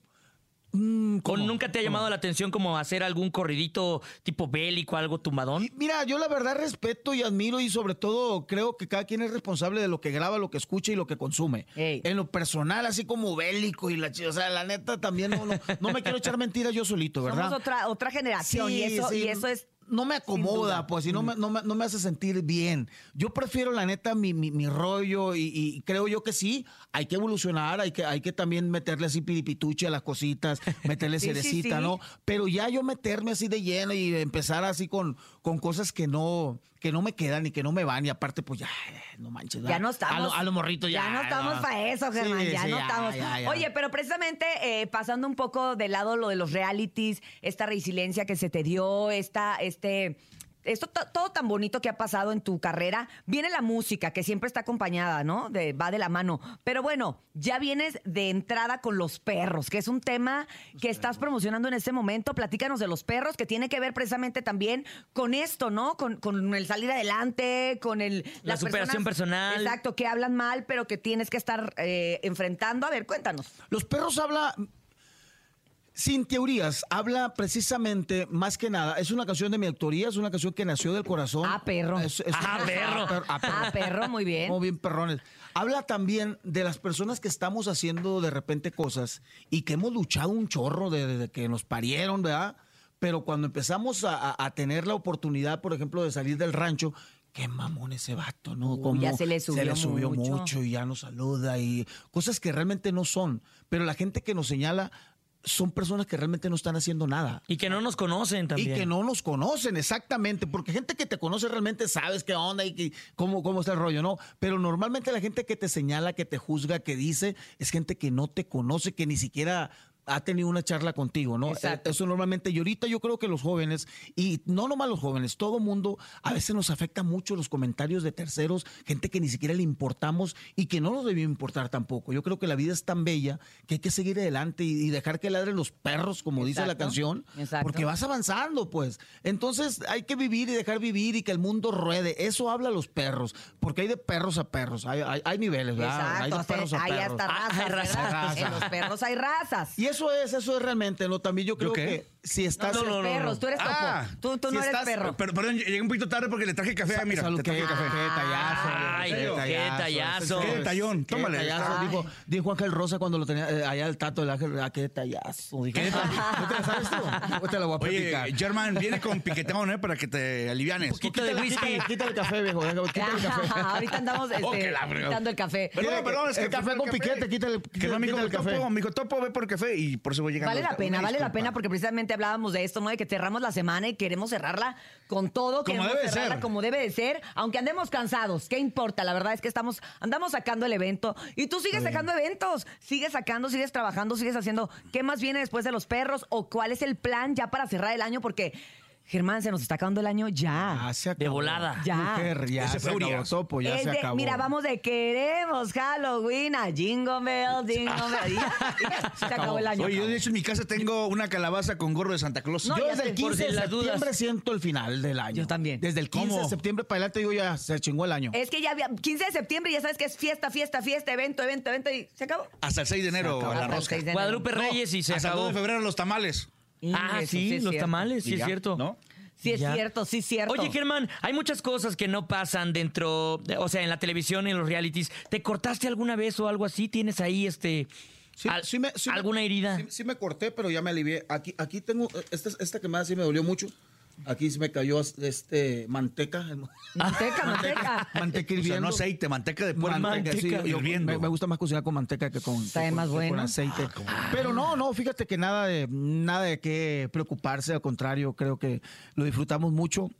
Mm, ¿O ¿cómo? nunca te ha llamado ¿Cómo? la atención como hacer algún corridito tipo bélico, algo tumbadón? Mira, yo la verdad respeto y admiro y sobre todo creo que cada quien es responsable de lo que graba, lo que escucha y lo que consume. Ey. En lo personal, así como bélico y la chi- o sea, la neta también no, no, no me quiero echar mentiras yo solito, [LAUGHS] ¿verdad? Somos otra, otra generación y eso, sí. y eso es no me acomoda, pues, y no me, no, me, no me hace sentir bien. Yo prefiero, la neta, mi, mi, mi rollo y, y creo yo que sí, hay que evolucionar, hay que, hay que también meterle así piripituche a las cositas, [LAUGHS] meterle Sí, sí, cerecita, sí. ¿no? Pero ya yo meterme así de lleno y empezar así con, con cosas que no, que no me quedan y que no me van, y aparte, pues ya, no manches. Ya no estamos. A lo, a lo morrito ya. Ya no estamos no. para eso, Germán. Sí, ya sí, no ya, estamos. ya. Oye, pero precisamente eh, pasando un poco de lado lo de los realities, esta resiliencia que se te dio, esta, este. Esto to- todo tan bonito que ha pasado en tu carrera, viene la música que siempre está acompañada, ¿no? De, va de la mano. Pero bueno, ya vienes de entrada con los perros, que es un tema que estás promocionando en este momento. Platícanos de los perros, que tiene que ver precisamente también con esto, ¿no? Con, con el salir adelante, con el La las superación personal. Exacto, que hablan mal, pero que tienes que estar eh, enfrentando. A ver, cuéntanos. Los perros habla, sin teorías, habla precisamente más que nada. Es una canción de mi autoría, es una canción que nació del corazón. Ah, perro. Ah, perro. Ah, perro, muy bien. Muy bien, perrones. Habla también de las personas que estamos haciendo de repente cosas y que hemos luchado un chorro desde de que nos parieron, ¿verdad? Pero cuando empezamos a, a- a tener la oportunidad, por ejemplo, de salir del rancho, qué mamón ese vato, ¿no? Uy, Como ya se le subió mucho. mucho y ya nos saluda y cosas que realmente no son. Pero la gente que nos señala son personas que realmente no están haciendo nada. Y que no nos conocen también. Y que no nos conocen, exactamente, porque gente que te conoce realmente sabes qué onda y que- cómo, cómo está el rollo, ¿no? Pero normalmente la gente que te señala, que te juzga, que dice, es gente que no te conoce, que ni siquiera ha tenido una charla contigo, ¿no? Exacto. Eso normalmente, y ahorita yo creo que los jóvenes, y no nomás los jóvenes, todo mundo, a veces nos afecta mucho los comentarios de terceros, gente que ni siquiera le importamos y que no nos debió importar tampoco. Yo creo que la vida es tan bella que hay que seguir adelante y, y dejar que ladren los perros, como dice la canción, Exacto. porque vas avanzando, pues. Entonces hay que vivir y dejar vivir y que el mundo ruede. Eso habla los perros, porque hay de perros a perros, hay, hay- hay niveles, ¿verdad? hay Exacto. de perros a hay perros. hasta razas. Hay ¿verdad? razas. En los perros hay razas. Y eso es, eso es realmente, ¿no? También yo creo que si estás... No, no, no, perros, tú eres topo. tú tú si no eres estás- perro. Pero, perdón, llegué un poquito tarde porque le traje café. Mira, salud, te traje qué- café. qué detallazo, Ay, qué qué detallazo. Qué detallón, Qué tómale. Dijo, dijo Ángel Rosa cuando lo tenía eh, allá el tato del Ángel, ah, qué detallazo. Dijo, ¿No te la sabes tú? Te la voy a Oye. German, viene con piquetón, ¿eh? Para que te alivianes. poquito de Quítale- whisky. el café, viejo. El café. [LAUGHS] [LAUGHS] Ahorita andamos este, Oh, que fregó. quitando el café. Perdón, perdón, es que el café con piquete, quítale, Que no, amigo, el café. topo, amigo, topo, ve por café y por eso voy llegando. Vale la pena, vale la pena porque precisamente hablábamos de esto, ¿no? De que cerramos la semana y queremos cerrarla con todo, queremos debe de cerrarla ser. como debe de ser, aunque andemos cansados, ¿qué importa? La verdad es que estamos andamos sacando el evento y tú sigues sacando eventos, sigues sacando, sigues trabajando, sigues haciendo. ¿Qué más viene después de los perros o cuál es el plan ya para cerrar el año? Porque Germán, se nos está acabando el año ya. Ah, se acabó. De volada. Ya. Mujer, ya se acabó, topo, ya Es se de- acabó. mira, vamos de queremos Halloween a Jingle Bell, Jingle Bell. Ya, ya, se [LAUGHS] acabó el año. Oye, yo de hecho en mi casa tengo una calabaza con gorro de Santa Claus. No, Yo ya desde el por 15 si de dudas. septiembre siento el final del año. Yo también. Desde el 15 de septiembre para adelante digo ya se chingó el año. Es que ya había 15 de septiembre, ya sabes que es fiesta, fiesta, fiesta, evento, evento, evento y se acabó. Hasta el 6 de enero acabó. a la Hasta el rosca. 6 de enero. Guadalupe Reyes y se Hasta el 2 acabó. de febrero los tamales. Ah, Eso sí, es los cierto. tamales, sí Y es ya, cierto. ¿no? Sí, es Ya. cierto, sí, es cierto. Oye, Germán, hay muchas cosas que no pasan dentro, de- o sea, en la televisión en los realities. ¿Te cortaste alguna vez o algo así? ¿Tienes ahí este Sí, al- sí me- sí me- alguna herida? Sí, sí me corté, pero ya me alivié. Aquí, aquí tengo, esta, esta quemada sí me dolió mucho. Aquí se me cayó este manteca. Manteca, manteca. Manteca O sea, hirviendo. no aceite, manteca de puerco. Manteca, sí, hirviendo. me, me gusta más cocinar con manteca que con, Sabe que con- más que bueno. con aceite. Pero no, no, fíjate que nada de nada de qué preocuparse, al contrario, creo que lo disfrutamos mucho.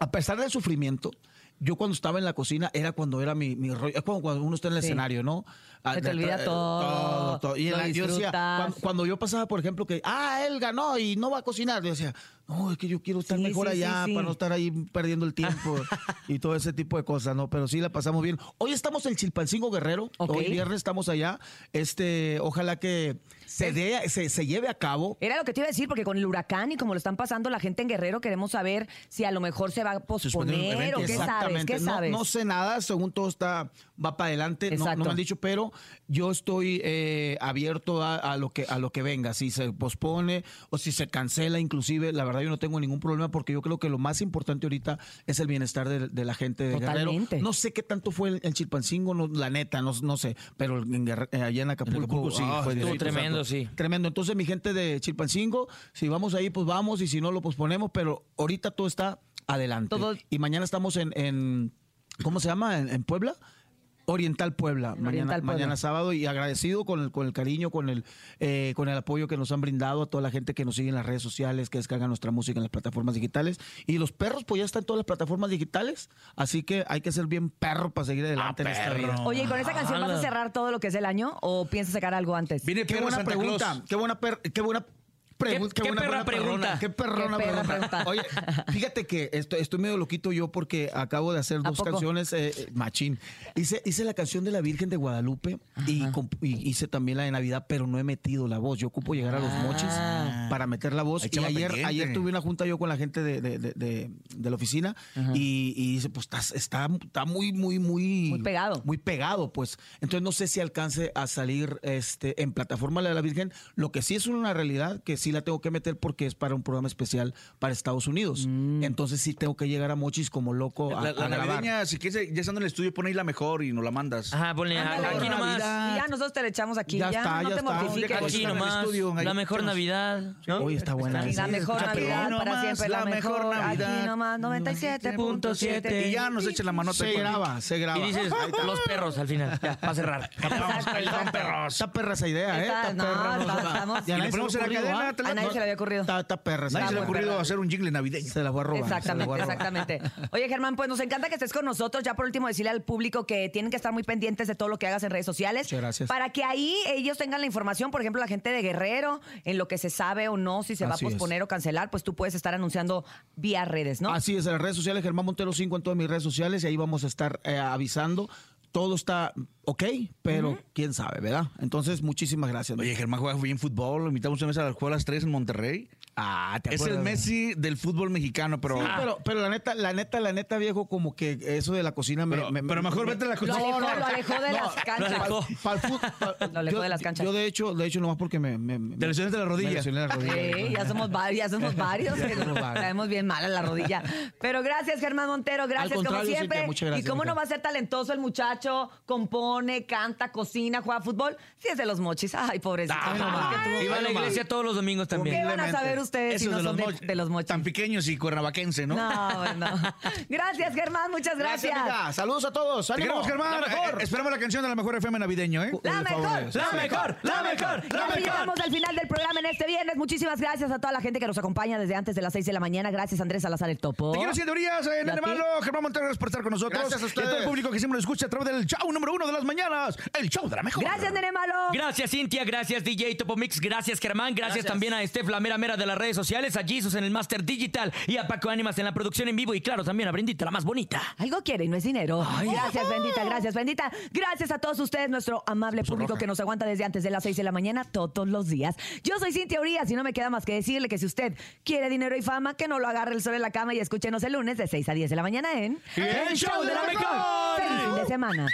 A pesar del sufrimiento, yo cuando estaba en la cocina era cuando era mi, mi rollo, es como cuando uno está en el Sí. escenario, ¿no? Ah, Se te olvida eh, todo, todo. Y lo la- yo decía, cuando, cuando yo pasaba, por ejemplo, que, ah, él ganó y no va a cocinar, yo decía, no, es que yo quiero estar Sí, mejor sí, allá sí. para no estar ahí perdiendo el tiempo [LAUGHS] y todo ese tipo de cosas, ¿no? Pero sí la pasamos bien. Hoy estamos en Chilpancingo Guerrero, hoy viernes estamos allá. Este, ojalá que se, dé, se, se lleve a cabo. Era lo que te iba a decir, porque con el huracán y como lo están pasando la gente en Guerrero, queremos saber si a lo mejor se va a posponer o qué sabes. Exactamente. ¿Qué No- sabes? No, sé nada, según todo está, va para adelante, no, no me han dicho, pero yo estoy eh, abierto a, a lo que, a lo que venga. Si se pospone o si se cancela, inclusive, la verdad yo no tengo ningún problema porque yo creo que lo más importante ahorita es el bienestar de, de la gente de Totalmente. Guerrero. No sé qué tanto fue el, el Chilpancingo, no, la neta, no, no sé, pero en eh, allá en Acapulco, Acapulco, sí, ah, fue estuvo directo, tremendo, sí. Tremendo. Entonces, mi gente de Chilpancingo, si vamos ahí, pues vamos, y si no, lo posponemos, pero ahorita todo está adelante. Y mañana estamos en, en- ¿cómo se llama? En, en Puebla. Oriental Puebla, mañana, Oriental Puebla. mañana sábado y agradecido con el, con el cariño, con el, eh, con el apoyo que nos han brindado a toda la gente que nos sigue en las redes sociales, que descarga nuestra música en las plataformas digitales. Y los perros, pues ya están en todas las plataformas digitales, así que hay que ser bien perro para seguir adelante en esta vida. Oye, ¿y con esa canción vas a cerrar todo lo que es el año o piensas sacar algo antes? Viene Qué buena pregunta, qué buena, per- qué buena pregunta. ¿Qué- qué buena, perra pregunta? perrona, Qué perrona Qué perra pregunta. pregunta. Oye, [LAUGHS] fíjate que estoy, estoy medio loquito yo porque acabo de hacer ¿A dos canciones, eh, eh, machín. Hice, hice la canción de la Virgen de Guadalupe y, y hice también la de Navidad, pero no he metido la voz. Yo ocupo llegar a los mochis para meter la voz. Ahí Y ayer, pendiente. ayer tuve una junta yo con la gente de, de- de- de- de la oficina y, y dice, pues está, está, está muy, muy, muy... Muy pegado. Muy pegado, pues. Entonces no sé si alcance a salir este en plataforma la de la Virgen. Lo que sí es una realidad que sí la tengo que meter porque es para un programa especial para Estados Unidos. Entonces sí tengo que llegar a Mochis como loco a, La, a la grabar. navideña, si quieres, ya estando en el estudio, pon ahí la mejor y nos la mandas. Ajá, ponle Ándale, aquí nomás. Navidad. Y ya nosotros te le echamos aquí. Ya Ya, está, no ya te está. Aquí nomás. estudio, La mejor. Navidad. ¿no? Oye, está buena. La mejor Navidad para nomás, siempre, la la mejor mejor. Aquí Navidad. nomás, 97.7. Y ya nos echen la manota. Se graba, se graba. Y dices, los perros al final, ya, para cerrar. Exacto, exacto. Está perra esa idea, ¿eh? Está- no, perra. no, a le ponemos en la la- A nadie se le había ocurrido. Está, está perra. Nadie se le ha ocurrido perra. hacer un jingle navideño. Se la voy a robar. Exactamente, voy a robar. exactamente. Oye, Germán, pues nos encanta que estés con nosotros. Ya por último, decirle al público que tienen que estar muy pendientes de todo lo que hagas en redes sociales. Muchas gracias. Para que ahí ellos tengan la información, por ejemplo, la gente de Guerrero, en lo que se sabe o no, si se va a es. posponer o cancelar, pues tú puedes estar anunciando vía redes, ¿no? Así es, en las redes sociales, Germán Montero 5 en todas mis redes sociales y ahí vamos a estar eh, avisando. Todo está ok, pero quién sabe, ¿verdad? Entonces, muchísimas gracias. Oye, Germán juega bien fútbol. Lo invitamos una vez a la escuela 3 en Monterrey. Ah, ¿te Es el? Messi del fútbol mexicano, pero. Sí, pero, pero la neta, la neta, la neta, viejo, como que eso de la cocina me. Pero- me- pero mejor me- vete a la Lo cocina. alejó, lo alejó de las canchas. alejó. Pa'l fut- pa- Lo alejó yo, de las canchas. Yo, de hecho, de hecho, nomás porque me. me, me- Te lesionaste la rodilla. Me lesioné la rodilla. Sí, ya somos varios, ya somos [LAUGHS] varios. que somos varios. Traemos bien mal a la rodilla. Pero gracias, Germán Montero, gracias como siempre. Muchas gracias, y cómo no va a ser talentoso el muchacho, compone, canta, cocina, juega fútbol, si es de los mochis. Ay, pobrecito. Tú- Iba a la iglesia todos los domingos también. ¿Qué van a saber ustedes si no de son los, de, los mochis? Tan pequeños y cuernavaquense, ¿no? No, bueno. [LAUGHS] Gracias, Germán, muchas gracias. amiga. Saludos a todos. Te ánimo. queremos, Germán. La mejor. Eh, esperamos la canción de la mejor FM navideño, ¿eh? La mejor, La mejor, la mejor, Y la así mejor. llegamos al final del programa en este viernes. Muchísimas gracias a toda la gente que nos acompaña desde antes de las 6 de la mañana. Gracias, Andrés Salazar el Topo. Te quiero, señorías, eh, ¿Y a Nene? Malo, Germán Montero, gracias por estar con nosotros. Gracias a Y a todo el ustedes. público que siempre nos escucha a través del show número uno de las mañanas, el show de la mejor. Gracias, Nene Malo. Gracias, Cintia. Gracias, DJ Topo Mix. Gracias, Germán. Gracias, Gracias. también a Steph, la mera mera de las redes sociales, a Jesus en el Master Digital y a Paco Ánimas en la producción en vivo. Y claro, también a Brendita, la más bonita. Algo quiere y no es dinero. gracias, bendita, gracias, bendita. Gracias a todos ustedes, nuestro amable público que nos aguanta desde antes de las 6 de la mañana todos los días. Yo soy Cintia Urias y no me queda más que decirle que si usted quiere dinero y fama, que no lo agarre el sol en la cama y escúchenos el lunes de 6 a 10 de la mañana en El Show de la Mejor. Feliz fin de semana.